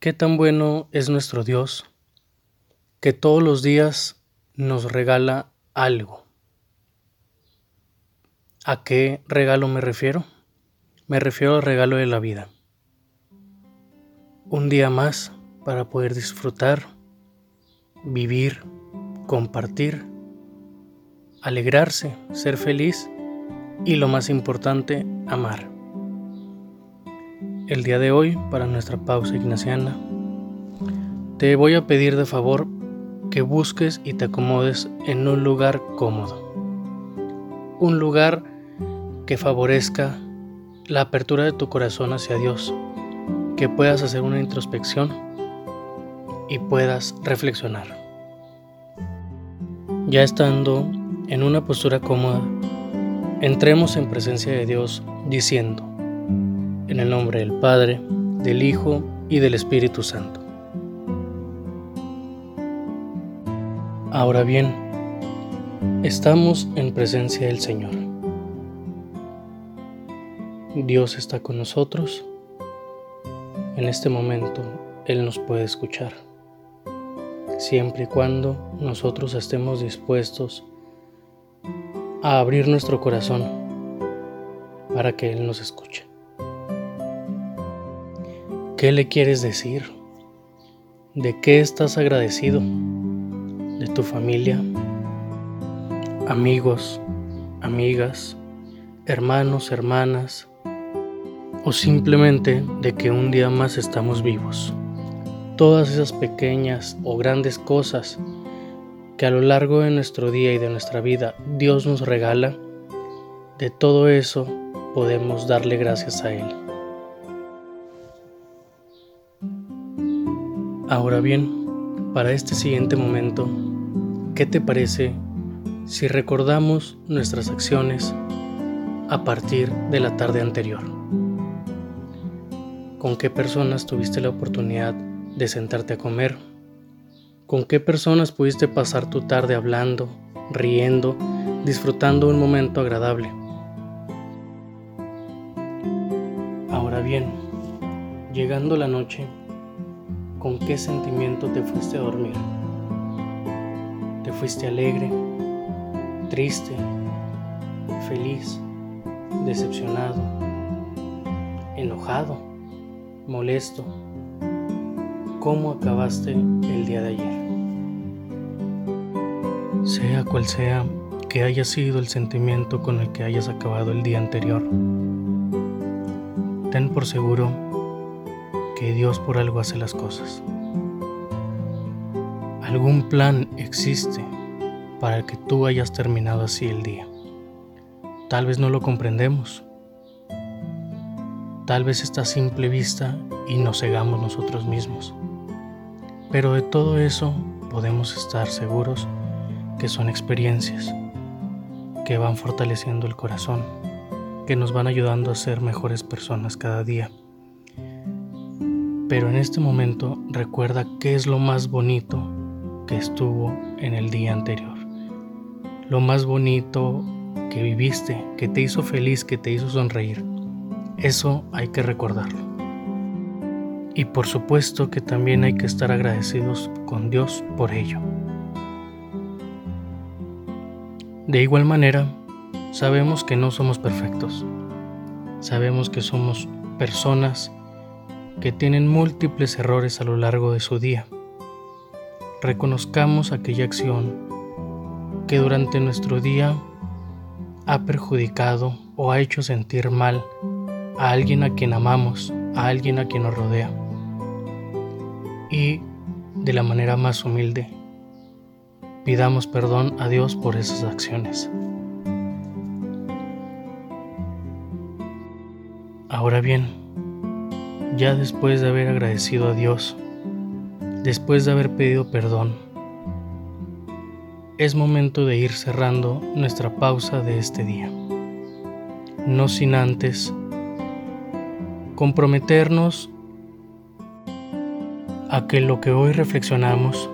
Qué tan bueno es nuestro Dios que todos los días nos regala algo. ¿A qué regalo me refiero? Me refiero al regalo de la vida. Un día más para poder disfrutar, vivir, compartir, alegrarse, ser feliz y lo más importante, amar. El día de hoy, para nuestra pausa ignaciana, te voy a pedir de favor que busques y te acomodes en un lugar cómodo. Un lugar que favorezca la apertura de tu corazón hacia Dios, que puedas hacer una introspección y puedas reflexionar. Ya estando en una postura cómoda, entremos en presencia de Dios diciendo, en el nombre del Padre, del Hijo y del Espíritu Santo. Ahora bien, estamos en presencia del Señor. Dios está con nosotros. En este momento Él nos puede escuchar, siempre y cuando nosotros estemos dispuestos a abrir nuestro corazón para que Él nos escuche. ¿Qué le quieres decir? ¿De qué estás agradecido? ¿De tu familia? ¿Amigos? ¿Amigas? ¿Hermanos? ¿Hermanas? ¿O simplemente de que un día más estamos vivos? Todas esas pequeñas o grandes cosas que a lo largo de nuestro día y de nuestra vida Dios nos regala, de todo eso podemos darle gracias a Él. Ahora bien, para este siguiente momento, ¿qué te parece si recordamos nuestras acciones a partir de la tarde anterior? ¿Con qué personas tuviste la oportunidad de sentarte a comer? ¿Con qué personas pudiste pasar tu tarde hablando, riendo, disfrutando un momento agradable? Ahora bien, llegando la noche, ¿Con qué sentimiento te fuiste a dormir? ¿Te fuiste alegre, triste, feliz, decepcionado, enojado, molesto? ¿Cómo acabaste el día de ayer? Sea cual sea que haya sido el sentimiento con el que hayas acabado el día anterior, ten por seguro que Dios por algo hace las cosas. Algún plan existe para que tú hayas terminado así el día. Tal vez no lo comprendemos. Tal vez está a simple vista y nos cegamos nosotros mismos. Pero de todo eso podemos estar seguros que son experiencias que van fortaleciendo el corazón, que nos van ayudando a ser mejores personas cada día. Pero en este momento recuerda qué es lo más bonito que estuvo en el día anterior. Lo más bonito que viviste, que te hizo feliz, que te hizo sonreír. Eso hay que recordarlo. Y por supuesto que también hay que estar agradecidos con Dios por ello. De igual manera, sabemos que no somos perfectos. Sabemos que somos personas que tienen múltiples errores a lo largo de su día. Reconozcamos aquella acción que durante nuestro día ha perjudicado o ha hecho sentir mal a alguien a quien amamos, a alguien a quien nos rodea. Y de la manera más humilde, pidamos perdón a Dios por esas acciones. Ahora bien, ya después de haber agradecido a Dios, después de haber pedido perdón, es momento de ir cerrando nuestra pausa de este día. No sin antes comprometernos a que lo que hoy reflexionamos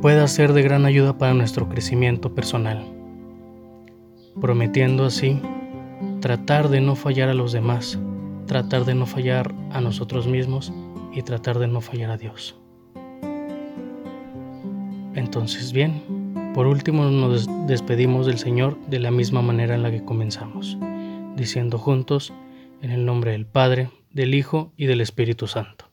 pueda ser de gran ayuda para nuestro crecimiento personal, prometiendo así tratar de no fallar a los demás tratar de no fallar a nosotros mismos y tratar de no fallar a Dios. Entonces, bien, por último nos despedimos del Señor de la misma manera en la que comenzamos, diciendo juntos, en el nombre del Padre, del Hijo y del Espíritu Santo.